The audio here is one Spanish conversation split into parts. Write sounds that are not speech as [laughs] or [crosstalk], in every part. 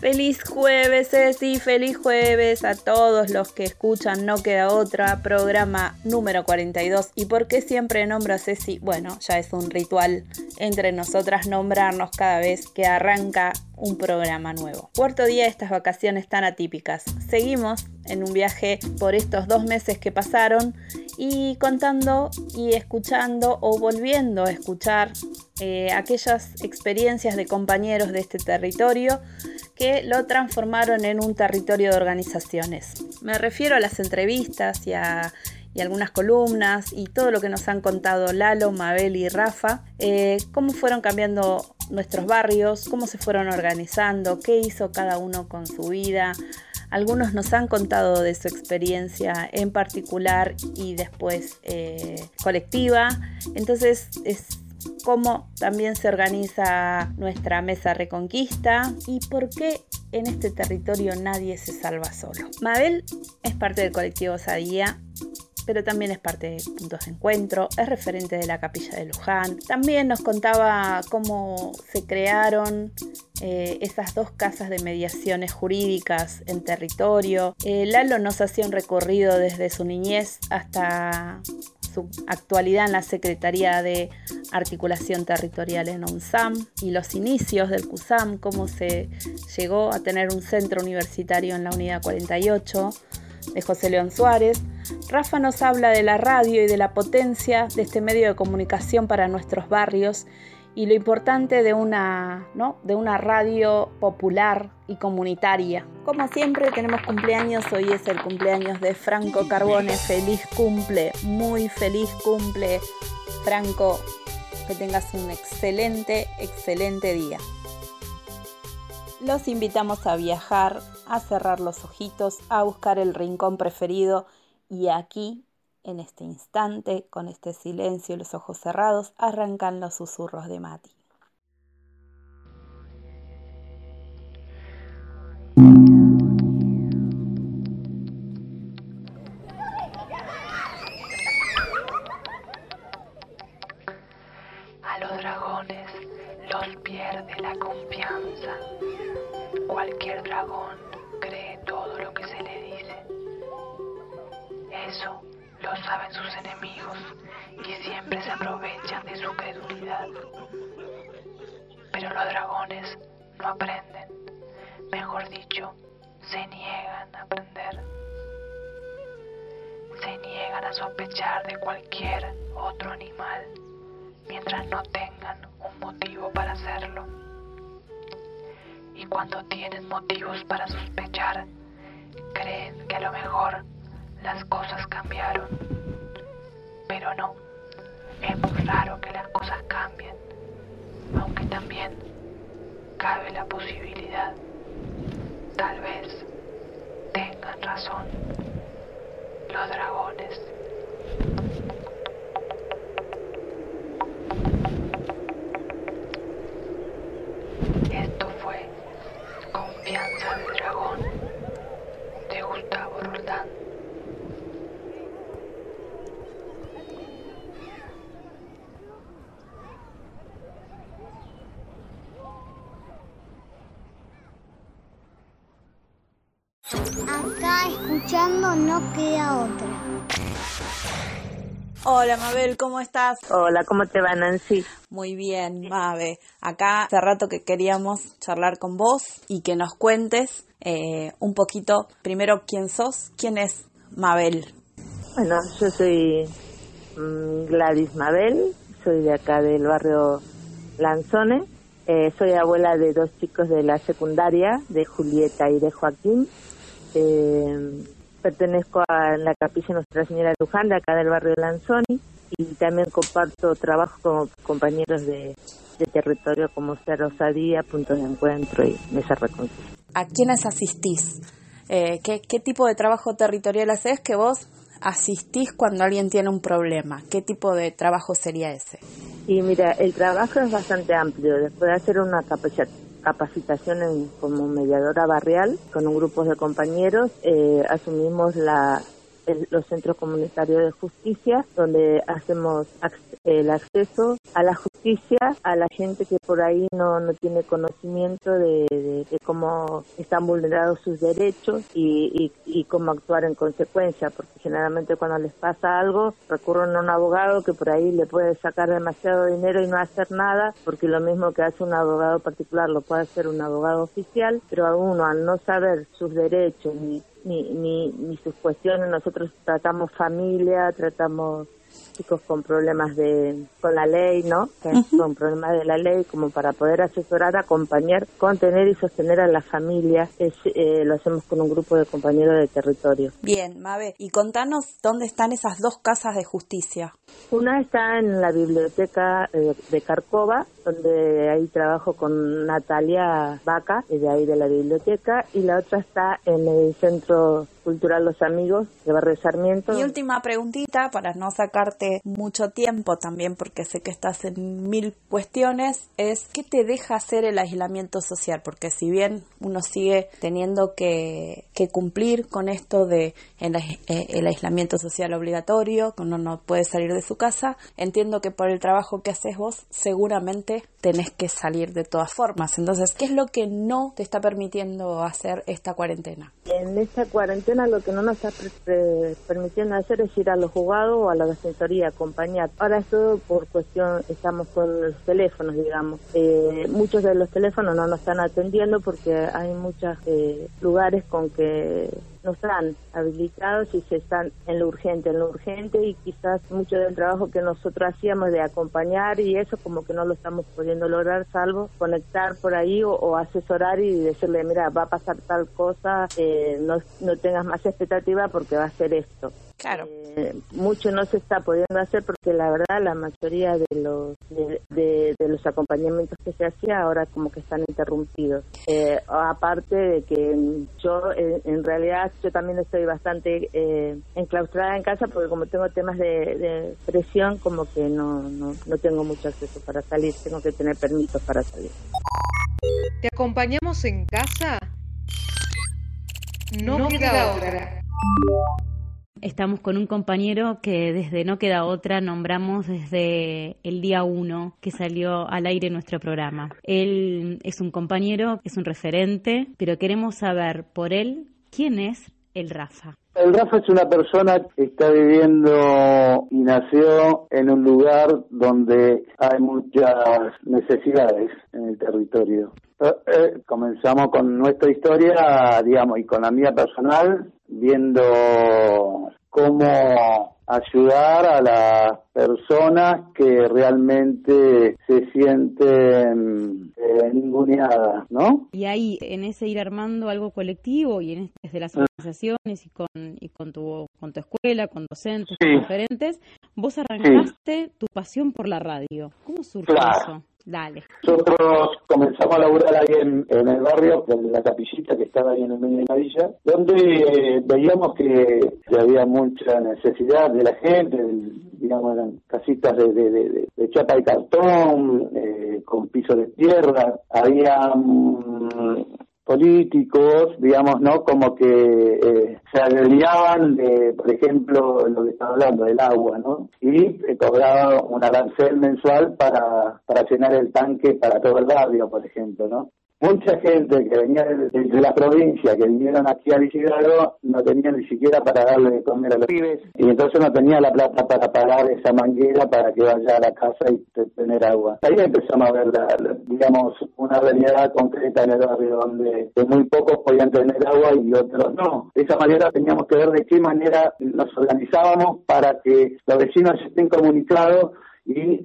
Feliz jueves, Ceci, feliz jueves a todos los que escuchan No Queda Otra, programa número 42. ¿Y por qué siempre nombro a Ceci? Bueno, ya es un ritual entre nosotras nombrarnos cada vez que arranca un programa nuevo. Cuarto día de estas vacaciones tan atípicas. Seguimos en un viaje por estos dos meses que pasaron y contando y escuchando o volviendo a escuchar eh, aquellas experiencias de compañeros de este territorio que lo transformaron en un territorio de organizaciones. Me refiero a las entrevistas y a algunas columnas y todo lo que nos han contado Lalo, Mabel y Rafa, eh, cómo fueron cambiando nuestros barrios, cómo se fueron organizando, qué hizo cada uno con su vida. Algunos nos han contado de su experiencia en particular y después eh, colectiva. Entonces es cómo también se organiza nuestra mesa Reconquista y por qué en este territorio nadie se salva solo. Mabel es parte del colectivo Sadía pero también es parte de Puntos de Encuentro, es referente de la Capilla de Luján. También nos contaba cómo se crearon eh, esas dos casas de mediaciones jurídicas en territorio. Eh, Lalo nos hacía un recorrido desde su niñez hasta su actualidad en la Secretaría de Articulación Territorial en UNSAM y los inicios del CUSAM, cómo se llegó a tener un centro universitario en la Unidad 48 de José León Suárez. Rafa nos habla de la radio y de la potencia de este medio de comunicación para nuestros barrios y lo importante de una, ¿no? de una radio popular y comunitaria. Como siempre tenemos cumpleaños, hoy es el cumpleaños de Franco Carbone, feliz cumple, muy feliz cumple Franco, que tengas un excelente, excelente día. Los invitamos a viajar, a cerrar los ojitos, a buscar el rincón preferido y aquí, en este instante, con este silencio y los ojos cerrados, arrancan los susurros de Mati. Cabe la posibilidad, tal vez tengan razón los dragones. No queda otra. Hola Mabel, ¿cómo estás? Hola, ¿cómo te va Nancy? Muy bien, Mabe. Acá hace rato que queríamos charlar con vos y que nos cuentes eh, un poquito, primero, quién sos, quién es Mabel. Bueno, yo soy mm, Gladys Mabel, soy de acá del barrio Lanzone. Eh, soy abuela de dos chicos de la secundaria, de Julieta y de Joaquín. Eh, pertenezco a la capilla Nuestra Señora de Luján, de acá del barrio Lanzoni, y también comparto trabajo con compañeros de, territorio como Ser Osadía, Punto de Encuentro y Mesa Reconciliación. ¿A quiénes asistís? Eh, ¿qué, ¿Qué tipo de trabajo territorial haces que vos asistís cuando alguien tiene un problema? ¿Qué tipo de trabajo sería ese? Y mira, el trabajo es bastante amplio. Después de hacer una capacitación en, como mediadora barrial con un grupo de compañeros, eh, asumimos la, los centros comunitarios de justicia, donde hacemos el acceso a la justicia a la gente que por ahí no, no tiene conocimiento de, cómo están vulnerados sus derechos y, y, cómo actuar en consecuencia, porque generalmente cuando les pasa algo recurren a un abogado que por ahí le puede sacar demasiado dinero y no hacer nada, porque lo mismo que hace un abogado particular lo puede hacer un abogado oficial, pero a uno al no saber sus derechos ni ni, ni, ni sus cuestiones. Nosotros tratamos familia, tratamos chicos con problemas de con la ley, ¿no? Con problemas de la ley, como para poder asesorar, acompañar, contener y sostener a la familia. Eh, lo hacemos con un grupo de compañeros de territorio. Bien, Mabe, y contanos dónde están esas dos casas de justicia. Una está en la biblioteca eh, de Carcova, donde ahí trabajo con Natalia Vaca, de ahí de la biblioteca, y la otra está en el centro cultural Los Amigos de Barrio Sarmiento. Mi última preguntita, para no sacarte mucho tiempo también, porque sé que estás en mil cuestiones, es ¿qué te deja hacer el aislamiento social? Porque si bien uno sigue teniendo que, cumplir con esto de el, eh, el aislamiento social obligatorio, que uno no puede salir de su casa, entiendo que por el trabajo que haces vos, seguramente tenés que salir de todas formas. Entonces, ¿qué es lo que no te está permitiendo hacer esta cuarentena? En esta cuarentena lo que no nos está permitiendo hacer es ir a los jugados o a la defensoría, acompañar. Ahora es todo por cuestión, estamos con los teléfonos, digamos. Eh, muchos de los teléfonos no nos están atendiendo porque hay muchos eh, lugares con que no están habilitados y se están en lo urgente, en lo urgente y quizás mucho del trabajo que nosotros hacíamos de acompañar y eso como que no lo estamos pudiendo lograr salvo conectar por ahí o, asesorar y decirle mira va a pasar tal cosa, eh, no, no tengas más expectativa porque va a ser esto. Claro. Eh, mucho no se está pudiendo hacer porque la verdad la mayoría de los de, los acompañamientos que se hacía ahora como que están interrumpidos. Eh, aparte de que yo en realidad yo también estoy bastante eh, enclaustrada en casa porque como tengo temas de, presión como que no, no, no tengo mucho acceso para salir, tengo que tener permisos para salir. ¿Te acompañamos en casa? No, queda, otra. Estamos con un compañero que desde No Queda Otra nombramos desde el día uno que salió al aire nuestro programa. Él es un compañero, es un referente, pero queremos saber por él quién es el Rafa. El Rafa es una persona que está viviendo y nació en un lugar donde hay muchas necesidades en el territorio. Eh, eh, comenzamos con nuestra historia, digamos, y con la mía personal, viendo cómo ayudar a las personas que realmente se sienten eh, ninguneadas, ¿no? Y ahí, en ese ir armando algo colectivo y en desde las organizaciones y con, y con, tu, con tu escuela, con docentes, con diferentes, vos arrancaste tu pasión por la radio. ¿Cómo surgió eso? Nosotros comenzamos a laburar ahí en, el barrio, de la capillita que estaba ahí en el medio de la villa, donde eh, veíamos que, había mucha necesidad de la gente, digamos, eran casitas de, de, chapa y cartón, eh, con piso de tierra, había mm, políticos, digamos, ¿no? Como que eh, se aliaban de, por ejemplo, lo que estaba hablando, del agua, ¿no? Y eh, cobraban un arancel mensual para, para llenar el tanque para todo el barrio, por ejemplo, ¿no? Mucha gente que venía de, la provincia, que vinieron aquí a Vigilado, no tenían ni siquiera para darle de comer a los pibes, y entonces no tenía la plata para pagar esa manguera para que vaya a la casa y tener agua. Ahí empezamos a ver, digamos, una realidad concreta en el barrio, donde muy pocos podían tener agua y otros no. De esa manera teníamos que ver de qué manera nos organizábamos para que los vecinos estén comunicados y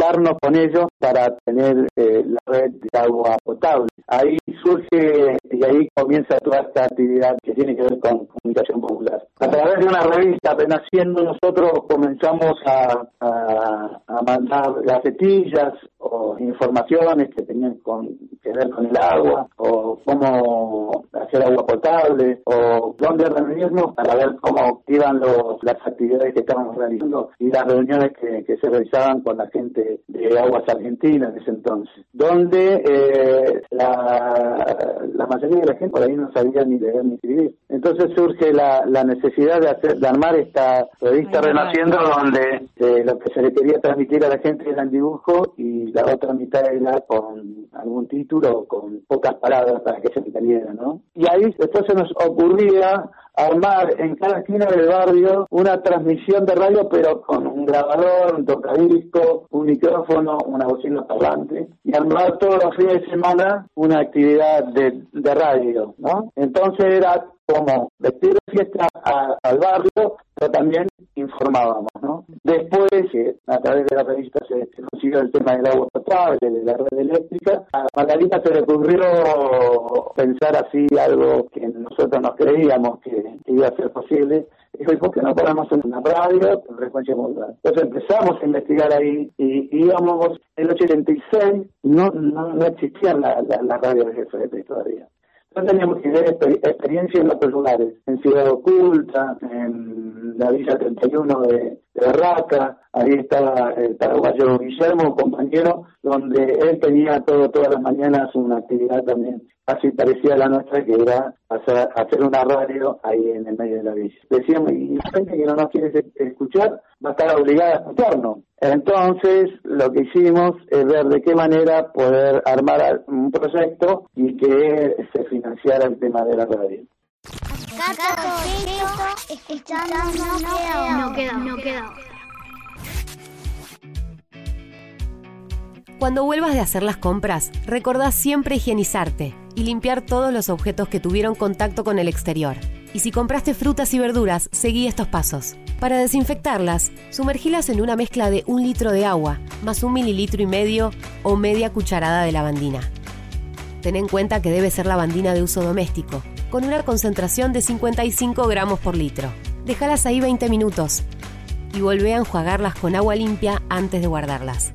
organizarnos con ellos para tener eh, la red de agua potable. Ahí surge y ahí comienza toda esta actividad que tiene que ver con comunicación popular. A través de una revista, apenas siendo nosotros comenzamos a, a, mandar gacetillas o informaciones que tenían con, que ver con el agua o cómo hacer agua potable o dónde reunirnos para ver cómo iban los, las actividades que estábamos realizando y las reuniones que, que se realizaban con la gente de Aguas Argentinas en ese entonces, donde eh, la, la, mayoría de la gente por ahí no sabía ni leer ni escribir. Entonces surge la, la necesidad de hacer de armar esta revista Renaciendo, donde eh, lo que se le quería transmitir a la gente era el dibujo y la otra mitad era con algún título, con pocas palabras para que se entendiera, ¿no? Y ahí después se nos ocurría armar en cada esquina del barrio una transmisión de radio, pero con un grabador, un tocadisco, un micrófono, una bocina parlante, y armar todos los fines de semana una actividad de, de radio, ¿no? Entonces era como vestir de fiesta al barrio, pero también informábamos, ¿no? Después, a través de la revista se, consiguió el tema del agua potable, de la red eléctrica, a Margarita se le ocurrió pensar así algo que nosotros nos creíamos que, iba a ser posible, dijo, ¿y por qué no ponemos una radio con frecuencia modulada? Entonces empezamos a investigar ahí y íbamos, en el 86 no, no, no existía la, la, la radio de jefe todavía. No teníamos que ver experiencia en los lugares, en Ciudad Oculta, en la Villa 31 de, de Barraca, ahí estaba el paraguayo Guillermo, compañero, donde él tenía todo, todas las mañanas una actividad también así parecida a la nuestra, que era hacer, hacer una radio ahí en el medio de la villa. Decíamos, y la gente que no nos quiere escuchar va a estar obligada a escucharnos. Entonces, lo que hicimos es ver de qué manera poder armar un proyecto y que se financiara el tema de la radio. Escuchando no queda, no queda. Cuando vuelvas de hacer las compras, recordá siempre higienizarte y limpiar todos los objetos que tuvieron contacto con el exterior. Y si compraste frutas y verduras, seguí estos pasos. Para desinfectarlas, sumergilas en una mezcla de un litro de agua, más un mililitro y medio o media cucharada de lavandina. Ten en cuenta que debe ser lavandina de uso doméstico, con una concentración de 55 gramos por litro. Déjalas ahí 20 minutos y volvé a enjuagarlas con agua limpia antes de guardarlas.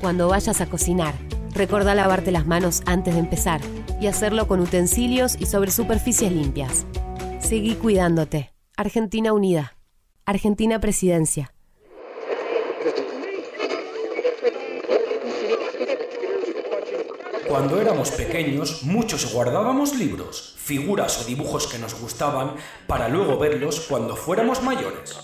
Cuando vayas a cocinar, recuerda lavarte las manos antes de empezar y hacerlo con utensilios y sobre superficies limpias. Seguí cuidándote. Argentina Unida. Argentina Presidencia. Cuando éramos pequeños, muchos guardábamos libros, figuras o dibujos que nos gustaban para luego verlos cuando fuéramos mayores.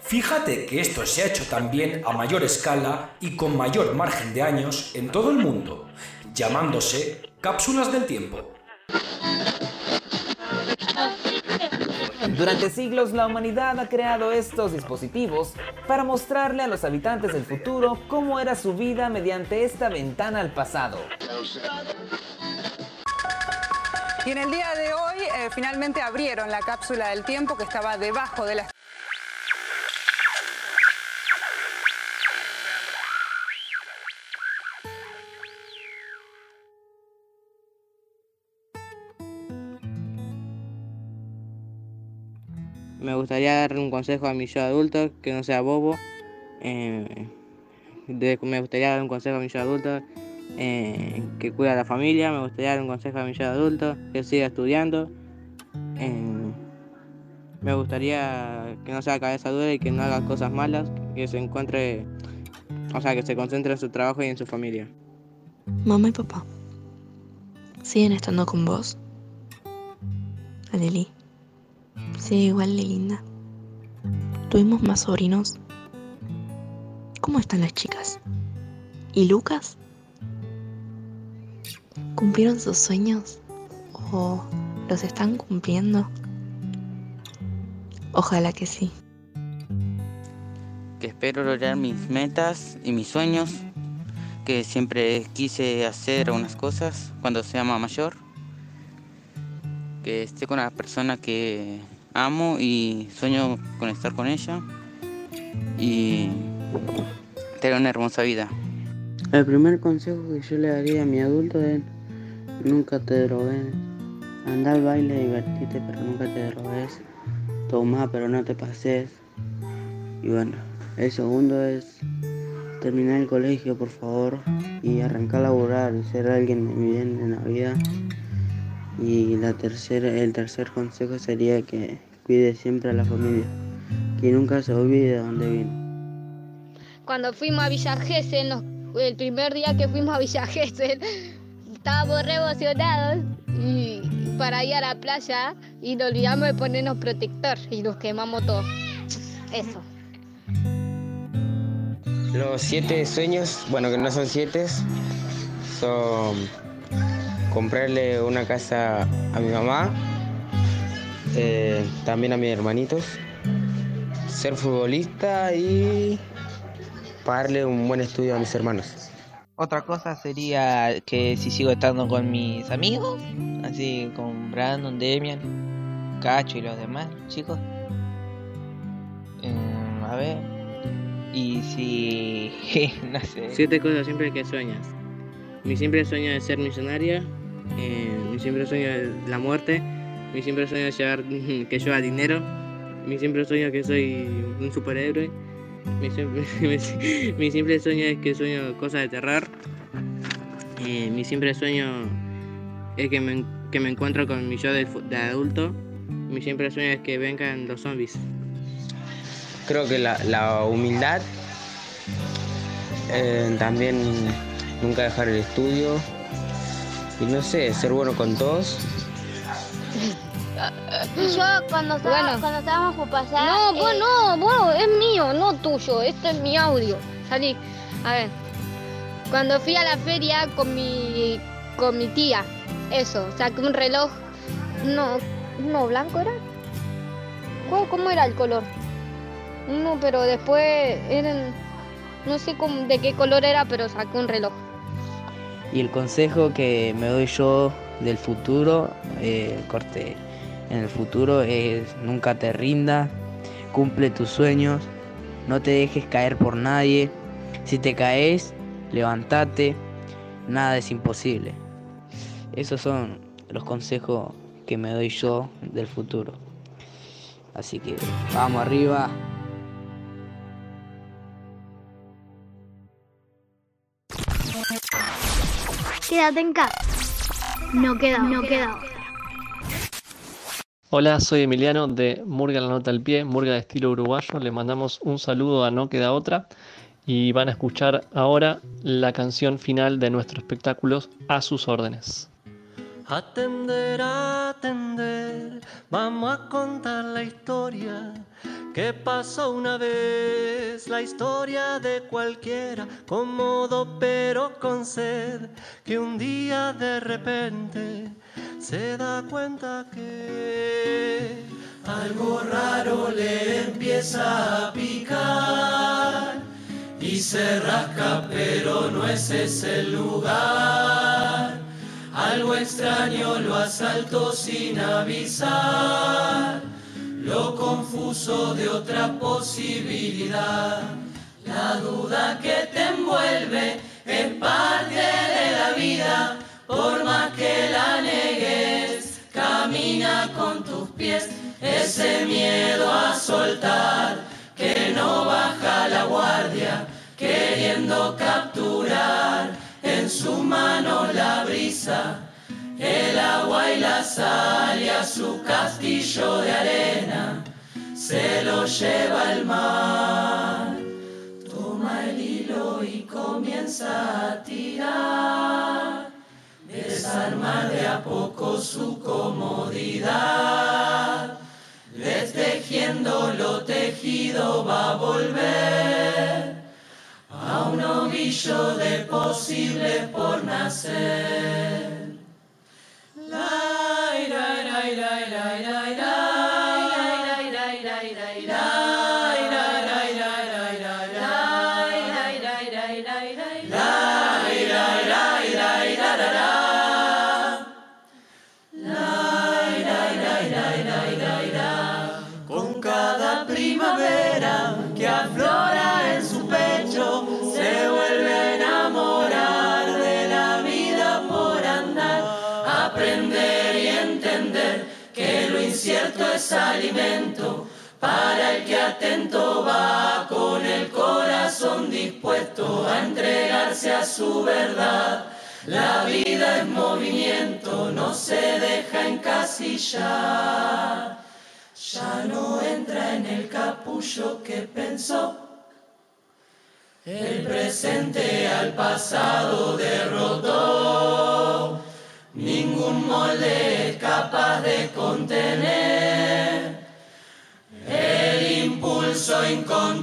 Fíjate que esto se ha hecho también a mayor escala y con mayor margen de años en todo el mundo, llamándose cápsulas del tiempo. Durante siglos la humanidad ha creado estos dispositivos para mostrarle a los habitantes del futuro cómo era su vida mediante esta ventana al pasado. Y en el día de hoy eh, finalmente abrieron la cápsula del tiempo que estaba debajo de la Me gustaría darle un consejo a mi yo adulto, que no sea bobo. Eh, me gustaría dar un consejo a mi yo adulto, eh, que cuida a la familia. Me gustaría dar un consejo a mi yo adulto, que siga estudiando. Eh, me gustaría que no sea cabeza dura y que no haga cosas malas, que se encuentre, o sea, que se concentre en su trabajo y en su familia. Mamá y papá, ¿siguen estando con vos? Adeli. Sí, igual de linda. Tuvimos más sobrinos. ¿Cómo están las chicas? ¿Y Lucas? ¿Cumplieron sus sueños? ¿O los están cumpliendo? Ojalá que sí. Que espero lograr mis metas y mis sueños. Que siempre quise hacer unas cosas cuando sea más mayor. Que esté con la persona que amo y sueño con estar con ella. Y tener una hermosa vida. El primer consejo que yo le daría a mi adulto es nunca te drogues. Anda al baile, divertite, pero nunca te drogues. Toma, pero no te pases. Y bueno, el segundo es terminar el colegio, por favor, y arrancar a laburar y ser alguien bien en la vida. Y la tercera, el tercer consejo sería que cuide siempre a la familia, que nunca se olvide de dónde vino. Cuando fuimos a Villa Gesell, el primer día que fuimos a Villa Gesell, estábamos re emocionados y para ir a la playa y nos olvidamos de ponernos protector y nos quemamos todos. Eso. Los siete sueños, bueno, que no son siete, son comprarle una casa a mi mamá, eh, también a mis hermanitos, ser futbolista y pagarle un buen estudio a mis hermanos. Otra cosa sería que si sigo estando con mis amigos, así con Brandon, Demian, Cacho y los demás chicos. Em, a ver. Y si. [laughs] no sé. Siete cosas siempre que sueñas. Mi simple sueño es ser millonaria. eh, mi simple sueño es la muerte. Mi simple sueño es llevar, [laughs] que lleva dinero. Mi simple sueño que soy un superhéroe. [laughs] Mi simple, mi, simple sueño es que sueño cosas de terror. Eh, mi simple sueño es que me, que me encuentro con mi yo de adulto. Mi simple sueño es que vengan los zombies. Creo que la, la humildad, eh, también nunca dejar el estudio y no sé, ser bueno con todos. Yo cuando, estaba- cuando estábamos por pasar. No, vos no, vos es mío, no tuyo. Este es mi audio. Salí. A ver. Cuando fui a la feria con mi con mi tía, eso, saqué un reloj. No, no, blanco era. ¿Cuál- ¿Cómo era el color? No, pero después eran. No sé cómo- de qué color era, pero saqué un reloj. Y el consejo que me doy yo del futuro, eh, corte, en el futuro es nunca te rindas, cumple tus sueños, no te dejes caer por nadie. Si te caes, levántate, nada es imposible. Esos son los consejos que me doy yo del futuro. Así que vamos arriba. Quédate en casa. No queda, no queda. Hola, soy Emiliano de Murga la Nota al Pie, Murga de estilo uruguayo. Le mandamos un saludo a No Queda Otra y van a escuchar ahora la canción final de nuestro espectáculo A sus órdenes. Atender, atender, vamos a contar la historia que pasó una vez, la historia de cualquiera, cómodo pero con sed, que un día de repente se da cuenta que algo raro le empieza a picar. Y se rasca pero no es ese el lugar. Algo extraño lo asaltó sin avisar, lo confuso de otra posibilidad. La duda que te envuelve es parte de la vida, por más que la negues, camina con tus pies. Ese miedo a soltar, que no baja la guardia, queriendo capturar en su mano la brisa, el agua y la sal y a su castillo de arena se lo lleva el mar. Toma el hilo y comienza a tirar, desarmar de a poco su comodidad. Destejiendo lo tejido va a volver un ovillo de posible por nacer. Incierto es alimento para el que atento va con el corazón dispuesto a entregarse a su verdad. La vida es movimiento, no se deja encasillar. Ya no entra en el capullo que pensó. El presente al pasado derrotó. Ningún molde capaz de contener el impulso incontrolable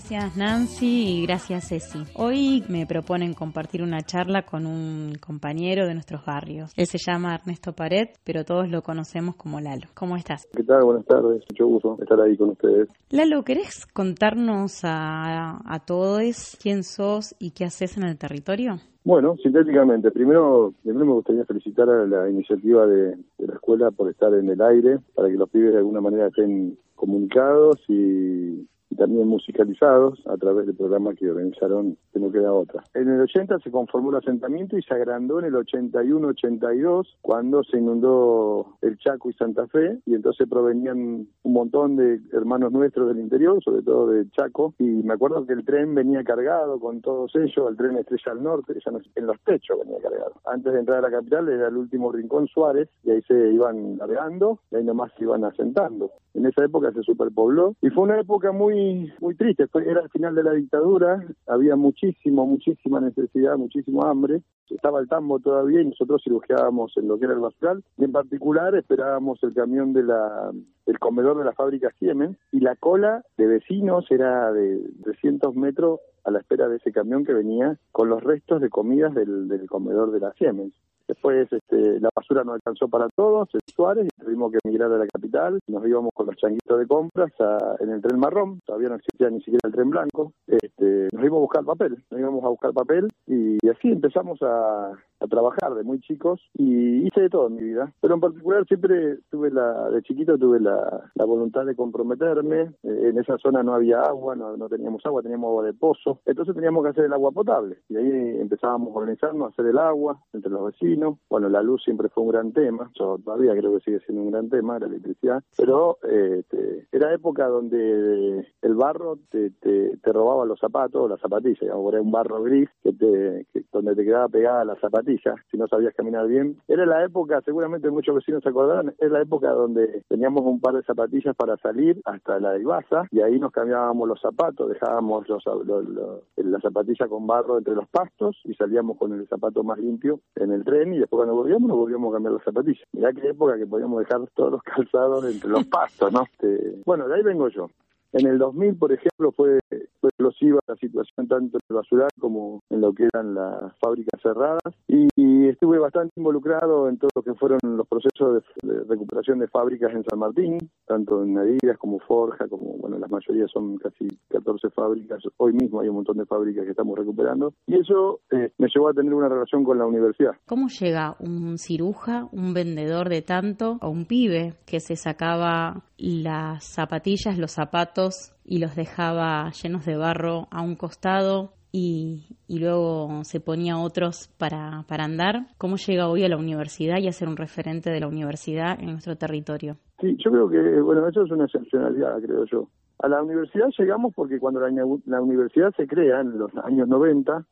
Gracias Nancy y gracias Ceci. Hoy me proponen compartir una charla con un compañero de nuestros barrios. Él se llama Ernesto Pared, pero todos lo conocemos como Lalo. ¿Cómo estás? ¿Qué tal? Buenas tardes. Mucho gusto estar ahí con ustedes. Lalo, ¿querés contarnos a, a todos quién sos y qué haces en el territorio? Bueno, sintéticamente, primero, primero me gustaría felicitar a la iniciativa de, de la escuela por estar en el aire, para que los pibes de alguna manera estén comunicados y y también musicalizados a través del programa que organizaron Que no queda otra. En el 80 se conformó el asentamiento y se agrandó en el 81-82 cuando se inundó el Chaco y Santa Fe y entonces provenían un montón de hermanos nuestros del interior, sobre todo de Chaco, y me acuerdo que el tren venía cargado con todos ellos, el tren Estrella al Norte, en los techos venía cargado. Antes de entrar a la capital era el último rincón Suárez y ahí se iban largando y ahí nomás se iban asentando. En esa época se superpobló y fue una época muy muy triste, fue, era el final de la dictadura, había muchísimo, muchísima necesidad, muchísimo hambre, estaba el tambo todavía y nosotros cirugiábamos en lo que era el basural. Y en particular esperábamos el camión de la del comedor de la fábrica Siemens y la cola de vecinos era de 300 metros a la espera de ese camión que venía con los restos de comidas del comedor de la Siemens. Después este, la basura no alcanzó para todos, en Suárez, y tuvimos que emigrar a la capital. Nos íbamos con los changuitos de compras a- en el tren marrón, todavía no existía ni siquiera el tren blanco. Este, nos íbamos a buscar papel, nos íbamos a buscar papel y, así empezamos a, a trabajar de muy chicos y hice de todo en mi vida. Pero en particular siempre tuve la, de chiquito tuve la, la voluntad de comprometerme. Eh, en esa zona no había agua, no, no teníamos agua, teníamos agua de pozo. Entonces teníamos que hacer el agua potable y ahí empezábamos a organizarnos a hacer el agua entre los vecinos. Bueno, la luz siempre fue un gran tema, yo todavía creo que sigue siendo un gran tema, la electricidad. Pero eh, este, era época donde el barro te, te, robaba los zapatos, las zapatillas, digamos, era un barro gris que te, donde te quedaba pegada la zapatilla si no sabías caminar bien. Era la época, seguramente muchos vecinos se acordarán, era la época donde teníamos un par de zapatillas para salir hasta la Ibasa y ahí nos cambiábamos los zapatos, dejábamos los, los- los- la zapatilla con barro entre los pastos y salíamos con el zapato más limpio en el tren y después cuando volvíamos nos volvíamos a cambiar las zapatillas. Mirá qué época que podíamos dejar todos los calzados entre los [laughs] pastos, ¿no? Este, bueno, de ahí vengo yo. En el 2000, por ejemplo, fue, explosiva la situación tanto en el basural como en lo que eran las fábricas cerradas y, estuve bastante involucrado en todo lo que fueron los procesos de, recuperación de fábricas en San Martín, tanto en Adidas como Forja, como bueno, las mayorías son casi 14 fábricas. Hoy mismo hay un montón de fábricas que estamos recuperando y eso eh, me llevó a tener una relación con la universidad. ¿Cómo llega un ciruja, un vendedor de tanto, o un pibe que se sacaba las zapatillas, los zapatos y los dejaba llenos de barro a un costado y, y luego se ponía otros para, para andar? ¿Cómo llega hoy a la universidad y a ser un referente de la universidad en nuestro territorio? Sí, yo creo que, bueno, eso es una excepcionalidad, creo yo. A la universidad llegamos porque cuando la, la universidad se crea en los años 90,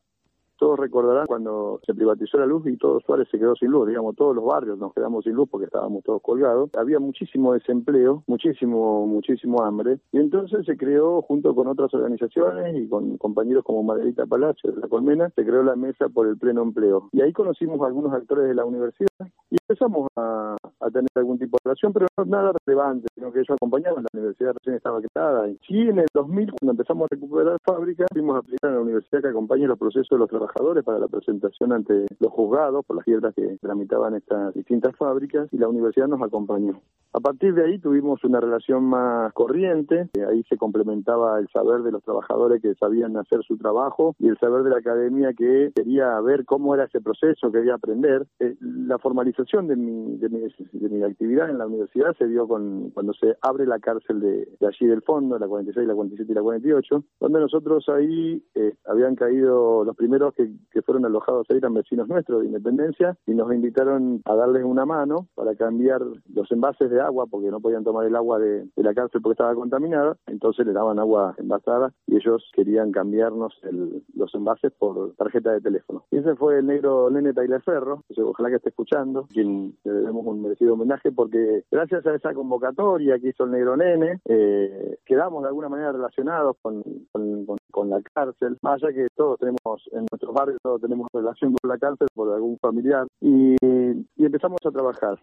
todos recordarán cuando se privatizó la luz y todo Suárez se quedó sin luz, digamos, todos los barrios nos quedamos sin luz porque estábamos todos colgados. Había muchísimo desempleo, muchísimo, muchísimo hambre, y entonces se creó, junto con otras organizaciones y con compañeros como Margarita Palacio de la Colmena, se creó la Mesa por el Pleno Empleo. Y ahí conocimos a algunos actores de la universidad y empezamos a, a tener algún tipo de relación, pero no nada relevante, sino que ellos acompañaban, la universidad recién estaba creada. Y sí, en el 2000, cuando empezamos a recuperar fábrica, fuimos a aplicar a la universidad que acompañe los procesos de los trabajadores para la presentación ante los juzgados por las quiebras que tramitaban estas distintas fábricas y la universidad nos acompañó. A partir de ahí tuvimos una relación más corriente, ahí se complementaba el saber de los trabajadores que sabían hacer su trabajo y el saber de la academia que quería ver cómo era ese proceso, quería aprender. Eh, la formalización de mi, de mi, de mi actividad en la universidad se dio con, cuando se abre la cárcel de, de allí del fondo, la 46, la 47 y la 48, donde nosotros ahí eh, habían caído los primeros que, fueron alojados ahí eran vecinos nuestros de Independencia y nos invitaron a darles una mano para cambiar los envases de agua porque no podían tomar el agua de, la cárcel porque estaba contaminada, entonces le daban agua envasada y ellos querían cambiarnos el, los envases por tarjeta de teléfono. Y ese fue el negro Nene Taylor Ferro, ojalá que esté escuchando, quien le debemos un merecido homenaje porque gracias a esa convocatoria que hizo el negro Nene, eh, quedamos de alguna manera relacionados con, con, con, con la cárcel, más allá que todos tenemos en nuestros barrios, todos tenemos relación con la cárcel por algún familiar y, y empezamos a trabajar.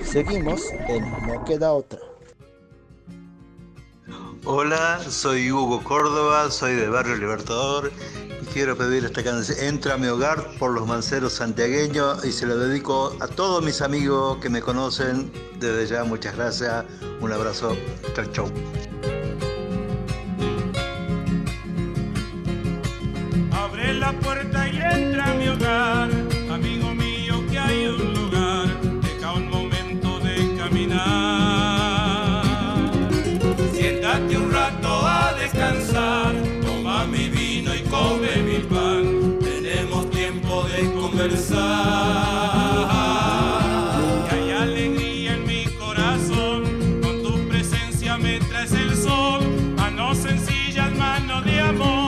Seguimos en No Queda Otra. Hola, soy Hugo Córdoba, soy de Barrio Libertador y quiero pedir esta canción Entra a mi hogar por los manceros santiagueños y se lo dedico a todos mis amigos que me conocen. Desde ya, muchas gracias, un abrazo, chau chau. La puerta y entra a mi hogar, amigo mío, que hay un lugar, deja un momento de caminar. Siéntate un rato a descansar, toma mi vino y come mi pan, tenemos tiempo de conversar. Que hay alegría en mi corazón, con tu presencia me traes el sol, manos sencillas, manos de amor,